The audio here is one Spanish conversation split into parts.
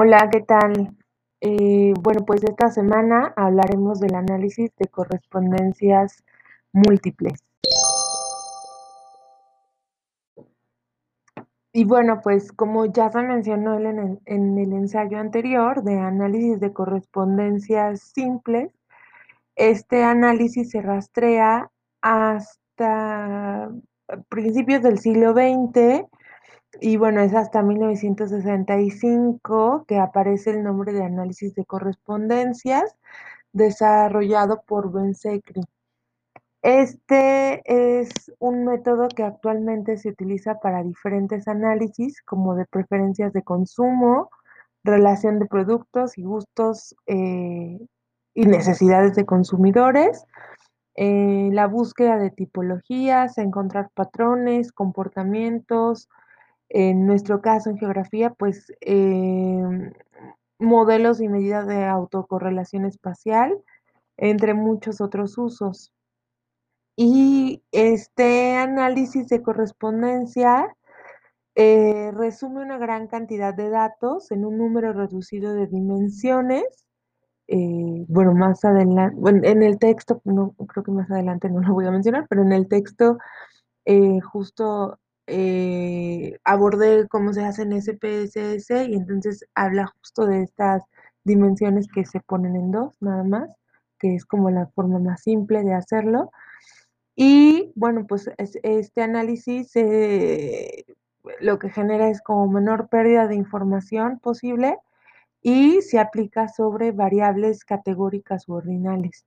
Hola, ¿qué tal? Eh, bueno, pues esta semana hablaremos del análisis de correspondencias múltiples. Y bueno, pues como ya se mencionó en en el ensayo anterior de análisis de correspondencias simples, este análisis se rastrea hasta principios del siglo XX y bueno, es hasta 1965 que aparece el nombre de análisis de correspondencias desarrollado por Ben Sekri. Este es un método que actualmente se utiliza para diferentes análisis, como de preferencias de consumo, relación de productos y gustos eh, y necesidades de consumidores, eh, la búsqueda de tipologías, encontrar patrones, comportamientos, en nuestro caso, en geografía, pues em, modelos y medidas de autocorrelación espacial, entre muchos otros usos. Y este análisis de correspondencia eh, resume una gran cantidad de datos en un número reducido de dimensiones. Eh, bueno, más adelante, bueno, en el texto, no creo que más adelante no lo voy a mencionar, pero en el texto eh, justo eh, abordé cómo se hace en SPSS y entonces habla justo de estas dimensiones que se ponen en dos nada más, que es como la forma más simple de hacerlo. Y bueno, pues este análisis eh, lo que genera es como menor pérdida de información posible y se aplica sobre variables categóricas u ordinales.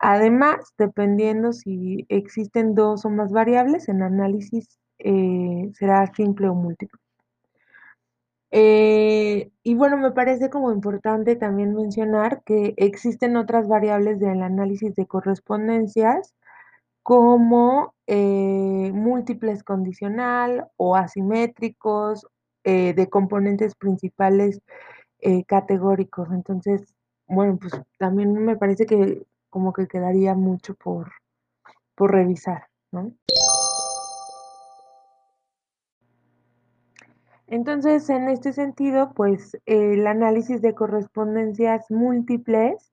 Además, dependiendo si existen dos o más variables, en análisis eh, será simple o múltiple. Eh, y bueno, me parece como importante también mencionar que existen otras variables del análisis de correspondencias como eh, múltiples condicional o asimétricos de componentes principales categóricos. Entonces, bueno, pues también me parece que como que quedaría mucho por, por revisar, ¿no? Entonces, en este sentido, pues el análisis de correspondencias múltiples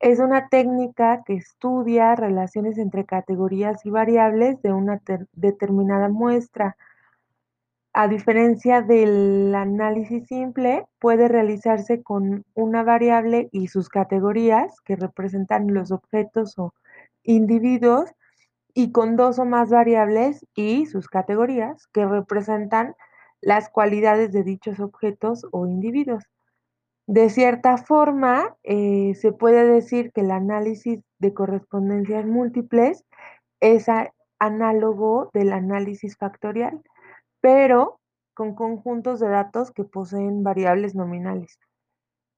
es una técnica que estudia relaciones entre categorías y variables de una determinada muestra. A diferencia del análisis simple, puede realizarse con una variable y sus categorías que representan los objetos o individuos y con dos o más variables y sus categorías que representan las cualidades de dichos objetos o individuos. De cierta forma, eh, se puede decir que el análisis de correspondencias múltiples es análogo del análisis factorial, pero con conjuntos de datos que poseen variables nominales.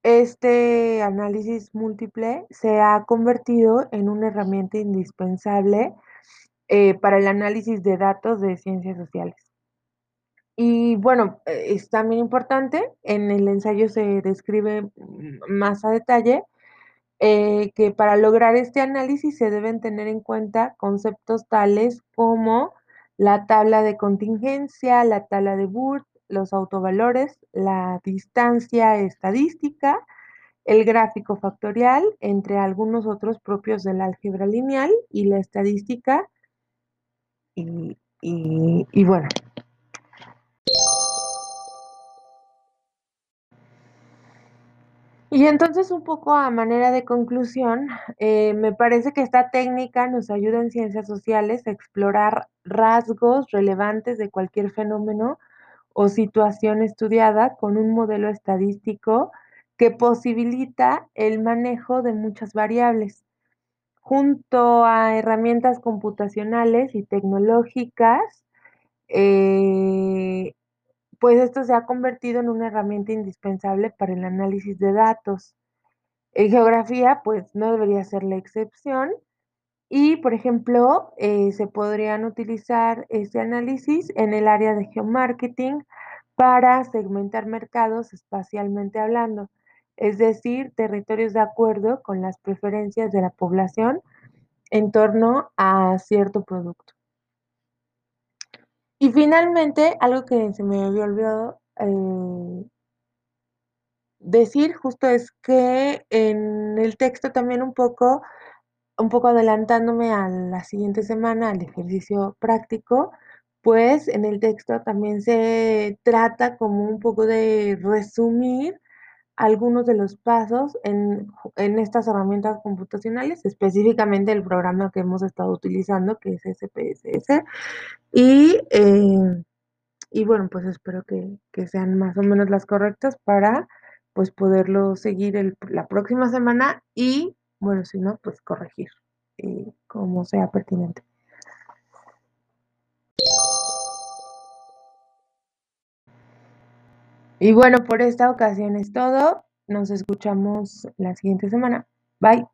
Este análisis múltiple se ha convertido en una herramienta indispensable eh, para el análisis de datos de ciencias sociales. Y bueno, eh, es también importante, en el ensayo se describe más a detalle eh, que para lograr este análisis se deben tener en cuenta conceptos tales como la tabla de contingencia, la tabla de Burt, los autovalores, la distancia estadística, el gráfico factorial, entre algunos otros propios del álgebra lineal y la estadística. Y, y bueno, Y entonces, un poco a manera de conclusión, eh, me parece que esta técnica nos ayuda en ciencias sociales a explorar rasgos relevantes de cualquier fenómeno o situación estudiada con un modelo estadístico que posibilita el manejo de muchas variables. Junto a herramientas computacionales y tecnológicas, eh, pues esto se ha convertido en una herramienta indispensable para el análisis de datos. En geografía, pues no debería ser la excepción. Y, por ejemplo, eh, se podrían utilizar este análisis en el área de geomarketing para segmentar mercados espacialmente hablando, es decir, territorios de acuerdo con las preferencias de la población en torno a cierto producto. Y finalmente, algo que se me había olvidado, eh, decir justo es que en el texto también un poco, un poco adelantándome a la siguiente semana, al ejercicio práctico, pues en el texto también se trata como un poco de resumir algunos de los pasos en, en estas herramientas computacionales, específicamente el programa que hemos estado utilizando, que es SPSS. Y, eh, y bueno, pues espero que, que, sean más o menos las correctas para pues poderlo seguir la próxima semana y, bueno, si no, pues corregir eh, como sea pertinente. Y bueno, por esta ocasión es todo. Nos escuchamos la siguiente semana. Bye.